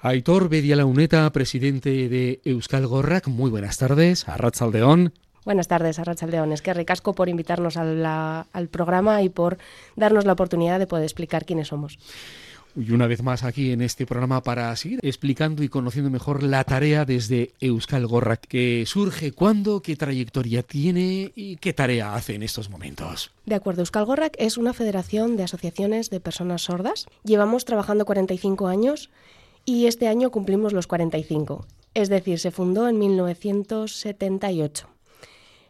Aitor Bedialauneta, presidente de Euskal Gorrak, muy buenas tardes, Arrachaldeón. Buenas tardes, Arrachaldeón. Es que ricasco por invitarnos al programa y por darnos la oportunidad de poder explicar quiénes somos. Y una vez más aquí en este programa para seguir explicando y conociendo mejor la tarea desde Euskal Gorrak, que surge cuándo, qué trayectoria tiene y qué tarea hace en estos momentos. De acuerdo, Euskal Gorrak es una federación de asociaciones de personas sordas. Llevamos trabajando 45 años y este año cumplimos los 45, es decir, se fundó en 1978.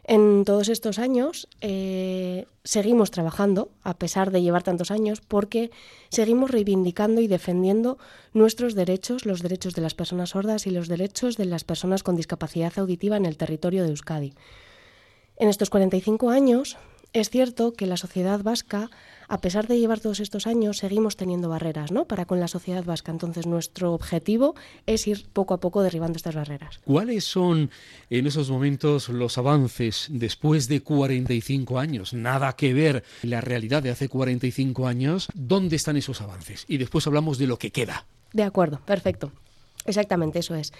En todos estos años eh, seguimos trabajando, a pesar de llevar tantos años, porque seguimos reivindicando y defendiendo nuestros derechos, los derechos de las personas sordas y los derechos de las personas con discapacidad auditiva en el territorio de Euskadi. En estos 45 años es cierto que la sociedad vasca, a pesar de llevar todos estos años, seguimos teniendo barreras ¿no? para con la sociedad vasca. Entonces, nuestro objetivo es ir poco a poco derribando estas barreras. ¿Cuáles son en esos momentos los avances después de 45 años? Nada que ver la realidad de hace 45 años. ¿Dónde están esos avances? Y después hablamos de lo que queda. De acuerdo, perfecto. Exactamente, eso es.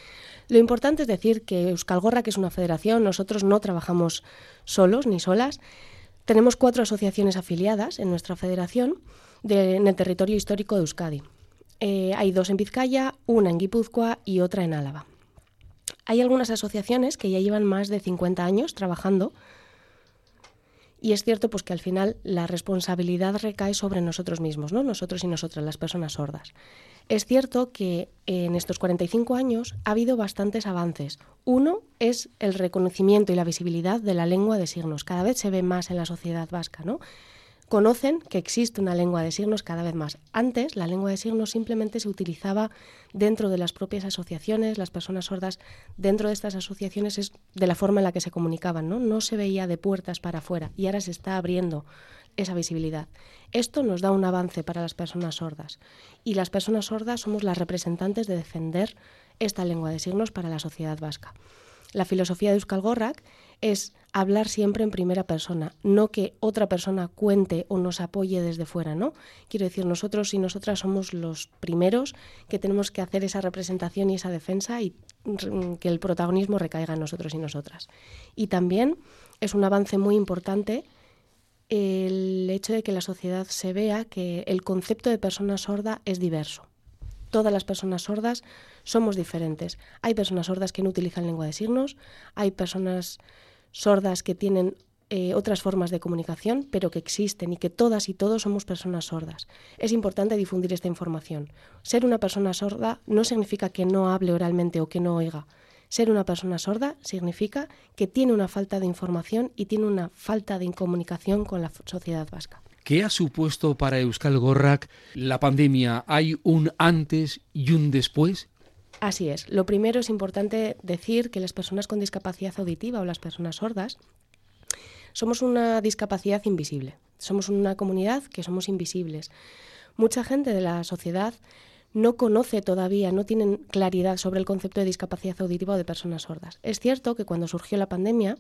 Lo importante es decir que Euskalgorra, que es una federación, nosotros no trabajamos solos ni solas, tenemos cuatro asociaciones afiliadas en nuestra federación en el territorio histórico de Euskadi. Eh, hay dos en Vizcaya, una en Guipúzcoa y otra en Álava. Hay algunas asociaciones que ya llevan más de 50 años trabajando y es cierto pues que al final la responsabilidad recae sobre nosotros mismos, ¿no? Nosotros y nosotras, las personas sordas. Es cierto que en estos 45 años ha habido bastantes avances. Uno es el reconocimiento y la visibilidad de la lengua de signos. Cada vez se ve más en la sociedad vasca, ¿no? Conocen que existe una lengua de signos cada vez más. Antes la lengua de signos simplemente se utilizaba dentro de las propias asociaciones, las personas sordas dentro de estas asociaciones es de la forma en la que se comunicaban, ¿no? No se veía de puertas para afuera y ahora se está abriendo esa visibilidad. Esto nos da un avance para las personas sordas y las personas sordas somos las representantes de defender esta lengua de signos para la sociedad vasca. La filosofía de Euskal Gorrak es hablar siempre en primera persona, no que otra persona cuente o nos apoye desde fuera, ¿no? Quiero decir, nosotros y nosotras somos los primeros que tenemos que hacer esa representación y esa defensa y que el protagonismo recaiga en nosotros y nosotras. Y también es un avance muy importante el hecho de que la sociedad se vea que el concepto de persona sorda es diverso todas las personas sordas somos diferentes. Hay personas sordas que no utilizan lengua de signos, hay personas sordas que tienen eh, otras formas de comunicación, pero que existen y que todas y todos somos personas sordas. Es importante difundir esta información. Ser una persona sorda no significa que no hable oralmente o que no oiga. Ser una persona sorda significa que tiene una falta de información y tiene una falta de comunicación con la sociedad vasca. ¿Qué ha supuesto para Euskal Gorrak la pandemia? ¿Hay un antes y un después? Así es. Lo primero es importante decir que las personas con discapacidad auditiva o las personas sordas somos una discapacidad invisible. Somos una comunidad que somos invisibles. Mucha gente de la sociedad no conoce todavía, no tienen claridad sobre el concepto de discapacidad auditiva o de personas sordas. Es cierto que cuando surgió la pandemia,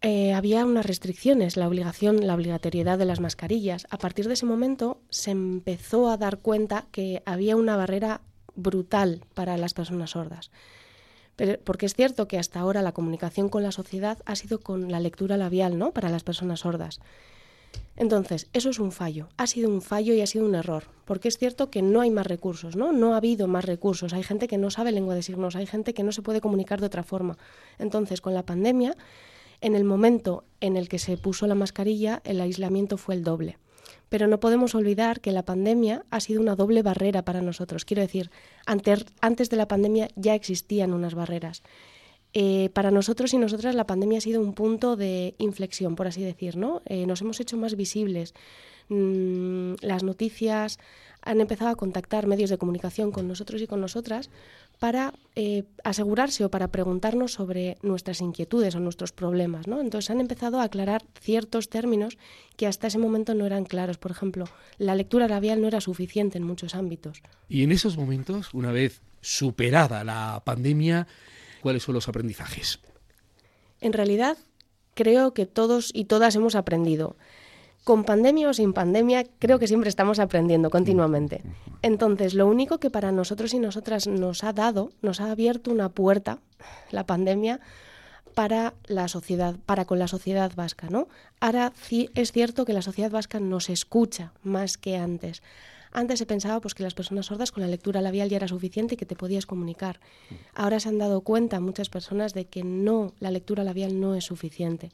eh, había unas restricciones, la obligación, la obligatoriedad de las mascarillas. A partir de ese momento se empezó a dar cuenta que había una barrera brutal para las personas sordas. Pero, porque es cierto que hasta ahora la comunicación con la sociedad ha sido con la lectura labial, ¿no? Para las personas sordas. Entonces, eso es un fallo. Ha sido un fallo y ha sido un error. Porque es cierto que no hay más recursos, ¿no? No ha habido más recursos. Hay gente que no sabe lengua de signos, hay gente que no se puede comunicar de otra forma. Entonces, con la pandemia en el momento en el que se puso la mascarilla, el aislamiento fue el doble. Pero no podemos olvidar que la pandemia ha sido una doble barrera para nosotros. Quiero decir, antes, de la pandemia ya existían unas barreras. Eh, para nosotros y nosotras la pandemia ha sido un punto de inflexión, por así decir, ¿no? Eh, nos hemos hecho más visibles. Mm, las noticias han empezado a contactar medios de comunicación con nosotros y con nosotras para eh, asegurarse o para preguntarnos sobre nuestras inquietudes o nuestros problemas. ¿no? Entonces han empezado a aclarar ciertos términos que hasta ese momento no eran claros. Por ejemplo, la lectura labial no era suficiente en muchos ámbitos. Y en esos momentos, una vez superada la pandemia, ¿cuáles son los aprendizajes? En realidad, creo que todos y todas hemos aprendido. Con pandemia o sin pandemia, creo que siempre estamos aprendiendo continuamente. Entonces, lo único que para nosotros y nosotras nos ha dado, nos ha abierto una puerta, la pandemia, para la sociedad, para con la sociedad vasca, ¿no? Ahora sí es cierto que la sociedad vasca nos escucha más que antes. Antes se pensaba pues, que las personas sordas con la lectura labial ya era suficiente y que te podías comunicar. Ahora se han dado cuenta muchas personas de que no, la lectura labial no es suficiente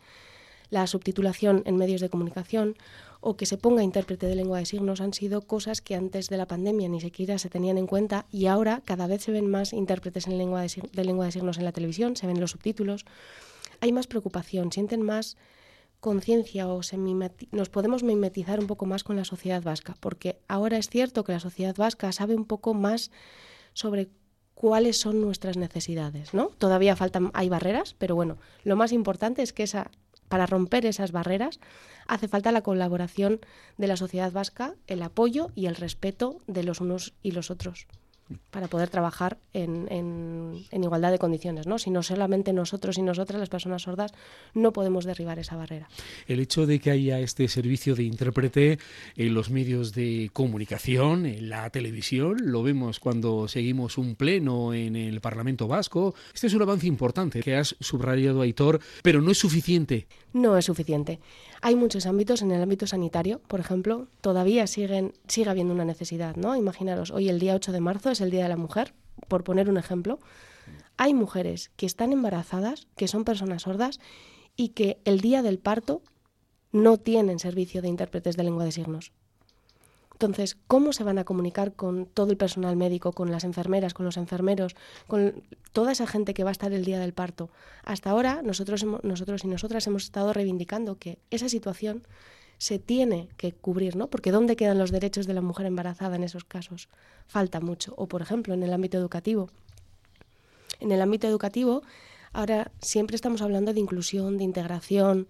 la subtitulación en medios de comunicación o que se ponga intérprete de lengua de signos han sido cosas que antes de la pandemia ni siquiera se tenían en cuenta y ahora cada vez se ven más intérpretes en lengua de, lengua de signos en la televisión, se ven los subtítulos. Hay más preocupación, sienten más conciencia o se nos podemos mimetizar un poco más con la sociedad vasca, porque ahora es cierto que la sociedad vasca sabe un poco más sobre cuáles son nuestras necesidades, ¿no? Todavía faltan hay barreras, pero bueno, lo más importante es que esa para romper esas barreras hace falta la colaboración de la sociedad vasca, el apoyo y el respeto de los unos y los otros para poder trabajar en, igualdad de condiciones, ¿no? Si no solamente nosotros y nosotras, las personas sordas, no podemos derribar esa barrera. El hecho de que haya este servicio de intérprete en los medios de comunicación, en la televisión, lo vemos cuando seguimos un pleno en el Parlamento Vasco. Este es un avance importante que has subrayado, Aitor, pero no es suficiente. No es suficiente. Hay muchos ámbitos, en el ámbito sanitario, por ejemplo, todavía siguen, sigue habiendo una necesidad, ¿no? Imaginaros, hoy el día 8 de marzo es el Día de la Mujer, por poner un ejemplo. Hay mujeres que están embarazadas, que son personas sordas, y que el día del parto no tienen servicio de intérpretes de lengua de signos. Entonces, ¿cómo se van a comunicar con todo el personal médico, con las enfermeras, con los enfermeros, con toda esa gente que va a estar el día del parto? Hasta ahora, nosotros, nosotros y nosotras hemos estado reivindicando que esa situación se tiene que cubrir, ¿no? Porque ¿dónde quedan los derechos de la mujer embarazada en esos casos? Falta mucho. O, por ejemplo, en el ámbito educativo. En el ámbito educativo, ahora siempre estamos hablando de inclusión, de integración,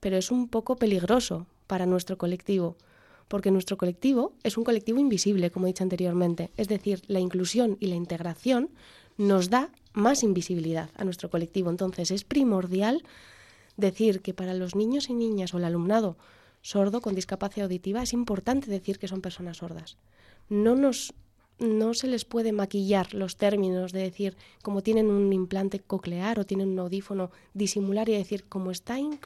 pero es un poco peligroso para nuestro colectivo porque nuestro colectivo es un colectivo invisible, como he dicho anteriormente. Es decir, la inclusión y la integración nos da más invisibilidad a nuestro colectivo. Entonces, es primordial decir que para los niños y niñas o el alumnado sordo con discapacidad auditiva es importante decir que son personas sordas. No nos no se les puede maquillar los términos de decir como tienen un implante coclear o tienen un audífono, disimular y decir como está en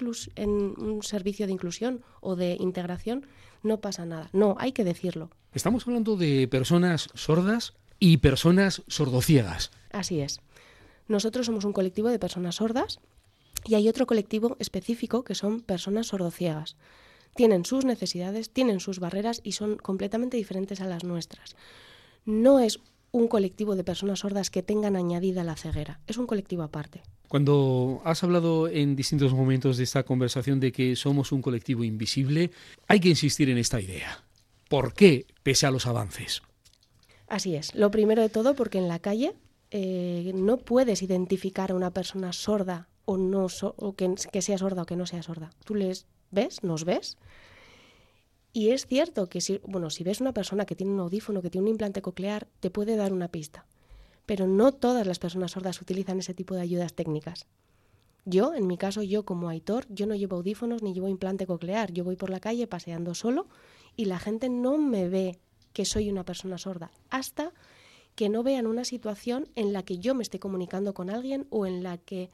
un servicio de inclusión o de integración, no pasa nada. No, hay que decirlo. Estamos hablando de personas sordas y personas sordociegas. Así es. Nosotros somos un colectivo de personas sordas y hay otro colectivo específico que son personas sordociegas. Tienen sus necesidades, tienen sus barreras y son completamente diferentes a las nuestras. No es un colectivo de personas sordas que tengan añadida la ceguera, es un colectivo aparte. Cuando has hablado en distintos momentos de esta conversación de que somos un colectivo invisible, hay que insistir en esta idea. ¿Por qué, pese a los avances? Así es. Lo primero de todo, porque en la calle eh, no puedes identificar a una persona sorda o no o que, que sea sorda o que no sea sorda. Tú les ves, nos ves, y es cierto que si, bueno, si ves una persona que tiene un audífono, que tiene un implante coclear, te puede dar una pista pero no todas las personas sordas utilizan ese tipo de ayudas técnicas. Yo, en mi caso, yo como Aitor, yo no llevo audífonos ni llevo implante coclear, yo voy por la calle paseando solo y la gente no me ve que soy una persona sorda hasta que no vean una situación en la que yo me esté comunicando con alguien o en la que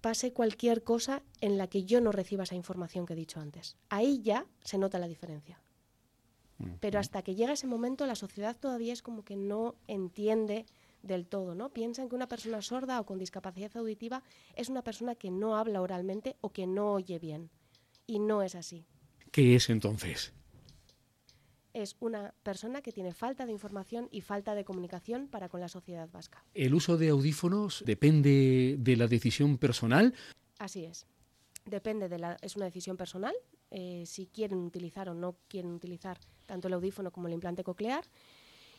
pase cualquier cosa en la que yo no reciba esa información que he dicho antes. Ahí ya se nota la diferencia. Pero hasta que llega ese momento la sociedad todavía es como que no entiende del todo, ¿no? Piensan que una persona sorda o con discapacidad auditiva es una persona que no habla oralmente o que no oye bien. Y no es así. ¿Qué es entonces? Es una persona que tiene falta de información y falta de comunicación para con la sociedad vasca. ¿El uso de audífonos depende de la decisión personal? Así es. Depende de la, es una decisión personal, eh, si quieren utilizar o no quieren utilizar tanto el audífono como el implante coclear.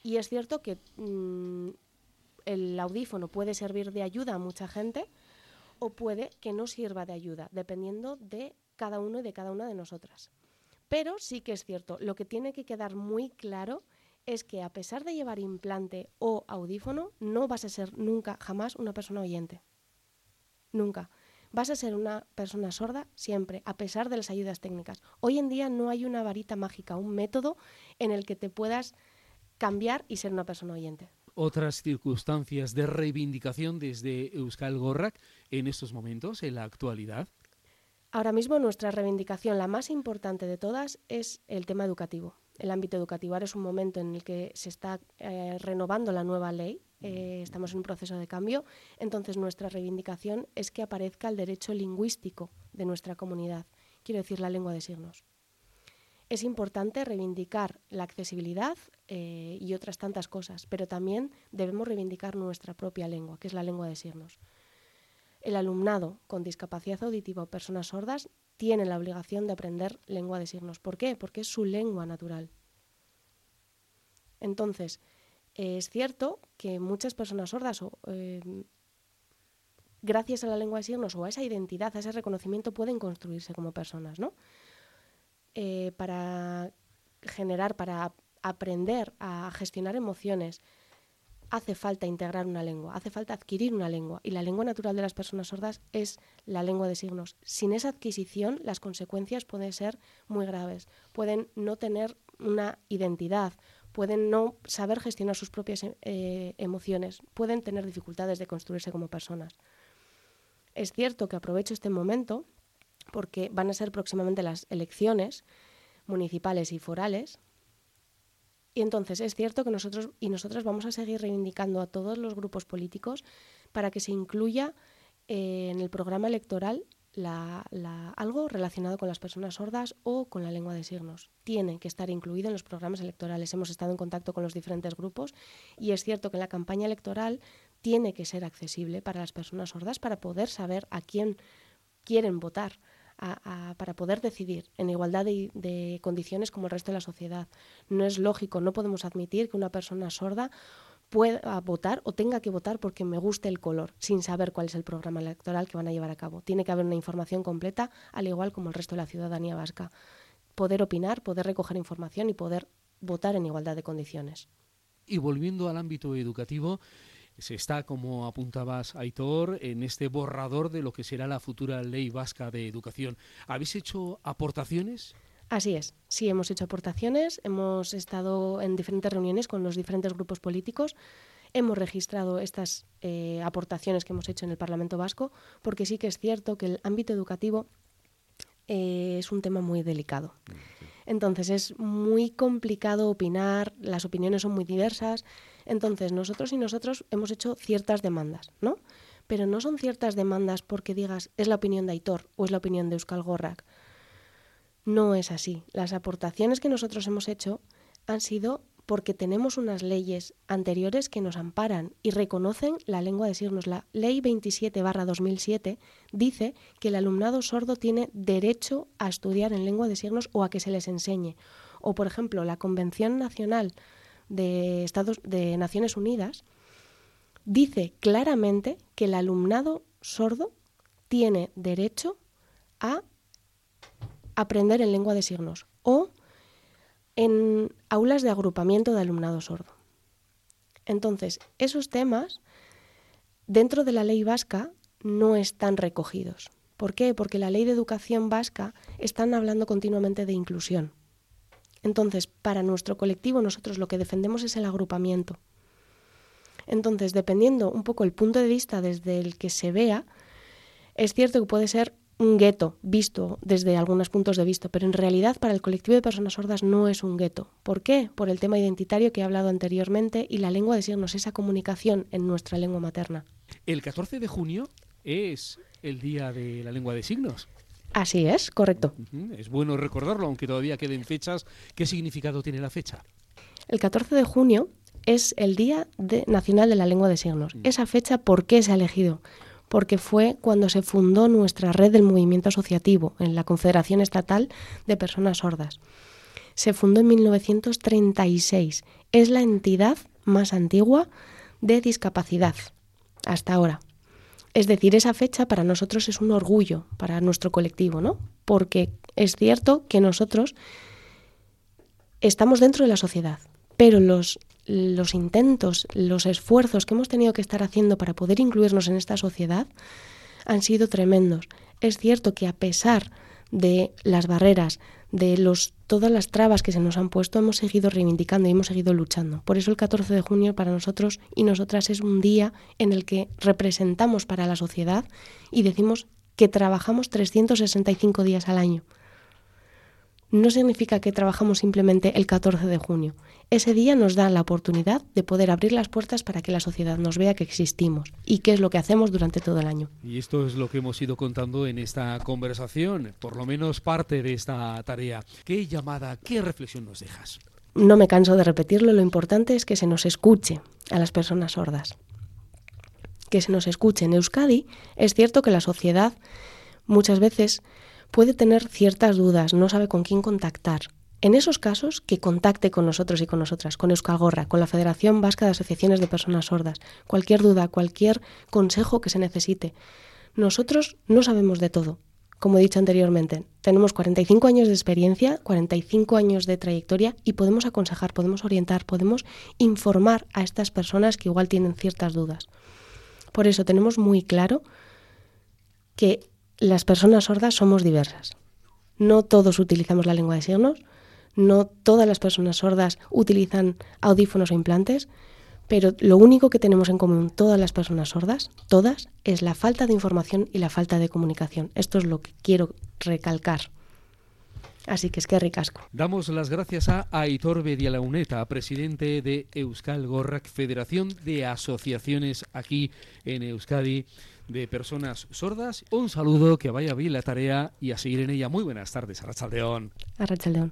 Y es cierto que mm, el audífono puede servir de ayuda a mucha gente o puede que no sirva de ayuda, dependiendo de cada uno y de cada una de nosotras. Pero sí que es cierto, lo que tiene que quedar muy claro es que a pesar de llevar implante o audífono, no vas a ser nunca, jamás una persona oyente. Nunca. Vas a ser una persona sorda siempre, a pesar de las ayudas técnicas. Hoy en día no hay una varita mágica, un método en el que te puedas cambiar y ser una persona oyente. Otras circunstancias de reivindicación desde Euskal Gorrak en estos momentos, en la actualidad. Ahora mismo nuestra reivindicación, la más importante de todas, es el tema educativo. El ámbito educativo ahora es un momento en el que se está eh, renovando la nueva ley eh, estamos en un proceso de cambio, entonces nuestra reivindicación es que aparezca el derecho lingüístico de nuestra comunidad, quiero decir la lengua de signos. Es importante reivindicar la accesibilidad eh, y otras tantas cosas, pero también debemos reivindicar nuestra propia lengua, que es la lengua de signos. El alumnado con discapacidad auditiva o personas sordas tiene la obligación de aprender lengua de signos. ¿Por qué? Porque es su lengua natural. Entonces, es cierto que muchas personas sordas, eh, gracias a la lengua de signos o a esa identidad, a ese reconocimiento, pueden construirse como personas, ¿no? Eh, para generar, para aprender a gestionar emociones, hace falta integrar una lengua, hace falta adquirir una lengua. Y la lengua natural de las personas sordas es la lengua de signos. Sin esa adquisición, las consecuencias pueden ser muy graves. Pueden no tener una identidad, pueden no saber gestionar sus propias eh, emociones, pueden tener dificultades de construirse como personas. Es cierto que aprovecho este momento porque van a ser próximamente las elecciones municipales y forales. Y entonces es cierto que nosotros y nosotras vamos a seguir reivindicando a todos los grupos políticos para que se incluya eh, en el programa electoral algo relacionado con las personas sordas o con la lengua de signos. Tiene que estar incluido en los programas electorales. Hemos estado en contacto con los diferentes grupos y es cierto que la campaña electoral tiene que ser accesible para las personas sordas para poder saber a quién quieren votar. Para poder decidir en igualdad de, de condiciones como el resto de la sociedad. No es lógico, no podemos admitir que una persona sorda pueda votar o tenga que votar porque me guste el color, sin saber cuál es el programa electoral que van a llevar a cabo. Tiene que haber una información completa, al igual como el resto de la ciudadanía vasca. Poder opinar, poder recoger información y poder votar en igualdad de condiciones. Y volviendo al ámbito educativo, se está, como apuntabas, Aitor, en este borrador de lo que será la futura ley vasca de educación. ¿Habéis hecho aportaciones? Así es, sí, hemos hecho aportaciones, hemos estado en diferentes reuniones con los diferentes grupos políticos, hemos registrado estas eh, aportaciones que hemos hecho en el Parlamento Vasco, porque sí que es cierto que el ámbito educativo eh, es un tema muy delicado. Entonces es muy complicado opinar, las opiniones son muy diversas, entonces nosotros y nosotros hemos hecho ciertas demandas, ¿no? Pero no son ciertas demandas porque digas es la opinión de Aitor o es la opinión de Euskal Gorrak no es así. Las aportaciones que nosotros hemos hecho han sido porque tenemos unas leyes anteriores que nos amparan y reconocen la lengua de signos. La ley 27-2007 dice que el alumnado sordo tiene derecho a estudiar en lengua de signos o a que se les enseñe. O, por ejemplo, la Convención Nacional de, Estados, de Naciones Unidas dice claramente que el alumnado sordo tiene derecho a aprender en lengua de signos o en aulas de agrupamiento de alumnado sordo. Entonces, esos temas dentro de la ley vasca no están recogidos. ¿Por qué? Porque la ley de educación vasca están hablando continuamente de inclusión. Entonces, para nuestro colectivo nosotros lo que defendemos es el agrupamiento. Entonces, dependiendo un poco el punto de vista desde el que se vea, es cierto que puede ser un gueto visto desde algunos puntos de vista, pero en realidad para el colectivo de personas sordas no es un gueto. ¿Por qué? Por el tema identitario que he hablado anteriormente y la lengua de signos, esa comunicación en nuestra lengua materna. El 14 de junio es el Día de la Lengua de Signos. Así es, correcto. Es bueno recordarlo, aunque todavía queden fechas. ¿Qué significado tiene la fecha? El 14 de junio es el Día Nacional de la Lengua de Signos. Mm. Esa fecha, ¿por qué se ha elegido? Porque fue cuando se fundó nuestra red del movimiento asociativo en la Confederación Estatal de Personas Sordas. Se fundó en 1936. Es la entidad más antigua de discapacidad hasta ahora. Es decir, esa fecha para nosotros es un orgullo para nuestro colectivo, ¿no? Porque es cierto que nosotros estamos dentro de la sociedad, pero los los intentos, los esfuerzos que hemos tenido que estar haciendo para poder incluirnos en esta sociedad han sido tremendos. Es cierto que a pesar de las barreras, de los, todas las trabas que se nos han puesto, hemos seguido reivindicando y hemos seguido luchando. Por eso el 14 de junio para nosotros y nosotras es un día en el que representamos para la sociedad y decimos que trabajamos 365 días al año no significa que trabajamos simplemente el 14 de junio. Ese día nos da la oportunidad de poder abrir las puertas para que la sociedad nos vea que existimos y qué es lo que hacemos durante todo el año. Y esto es lo que hemos ido contando en esta conversación, por lo menos parte de esta tarea. ¿Qué llamada, qué reflexión nos dejas? No me canso de repetirlo, lo importante es que se nos escuche a las personas sordas. Que se nos escuche. En Euskadi es cierto que la sociedad muchas veces puede tener ciertas dudas, no sabe con quién contactar. En esos casos, que contacte con nosotros y con nosotras, con Euskalgorra, con la Federación Vasca de Asociaciones de Personas Sordas, cualquier duda, cualquier consejo que se necesite. Nosotros no sabemos de todo. Como he dicho anteriormente, tenemos 45 años de experiencia, 45 años de trayectoria y podemos aconsejar, podemos orientar, podemos informar a estas personas que igual tienen ciertas dudas. Por eso tenemos muy claro que las personas sordas somos diversas. No todos utilizamos la lengua de signos, no todas las personas sordas utilizan audífonos o implantes, pero lo único que tenemos en común todas las personas sordas, todas, es la falta de información y la falta de comunicación. Esto es lo que quiero recalcar. Así que es que ricasco. Damos las gracias a Aitor Bedialauneta, presidente de Euskal Federación de Asociaciones aquí en Euskadi de personas sordas. Un saludo, que vaya bien la tarea y a seguir en ella. Muy buenas tardes, Arrachaldeón. Arrachaldeón.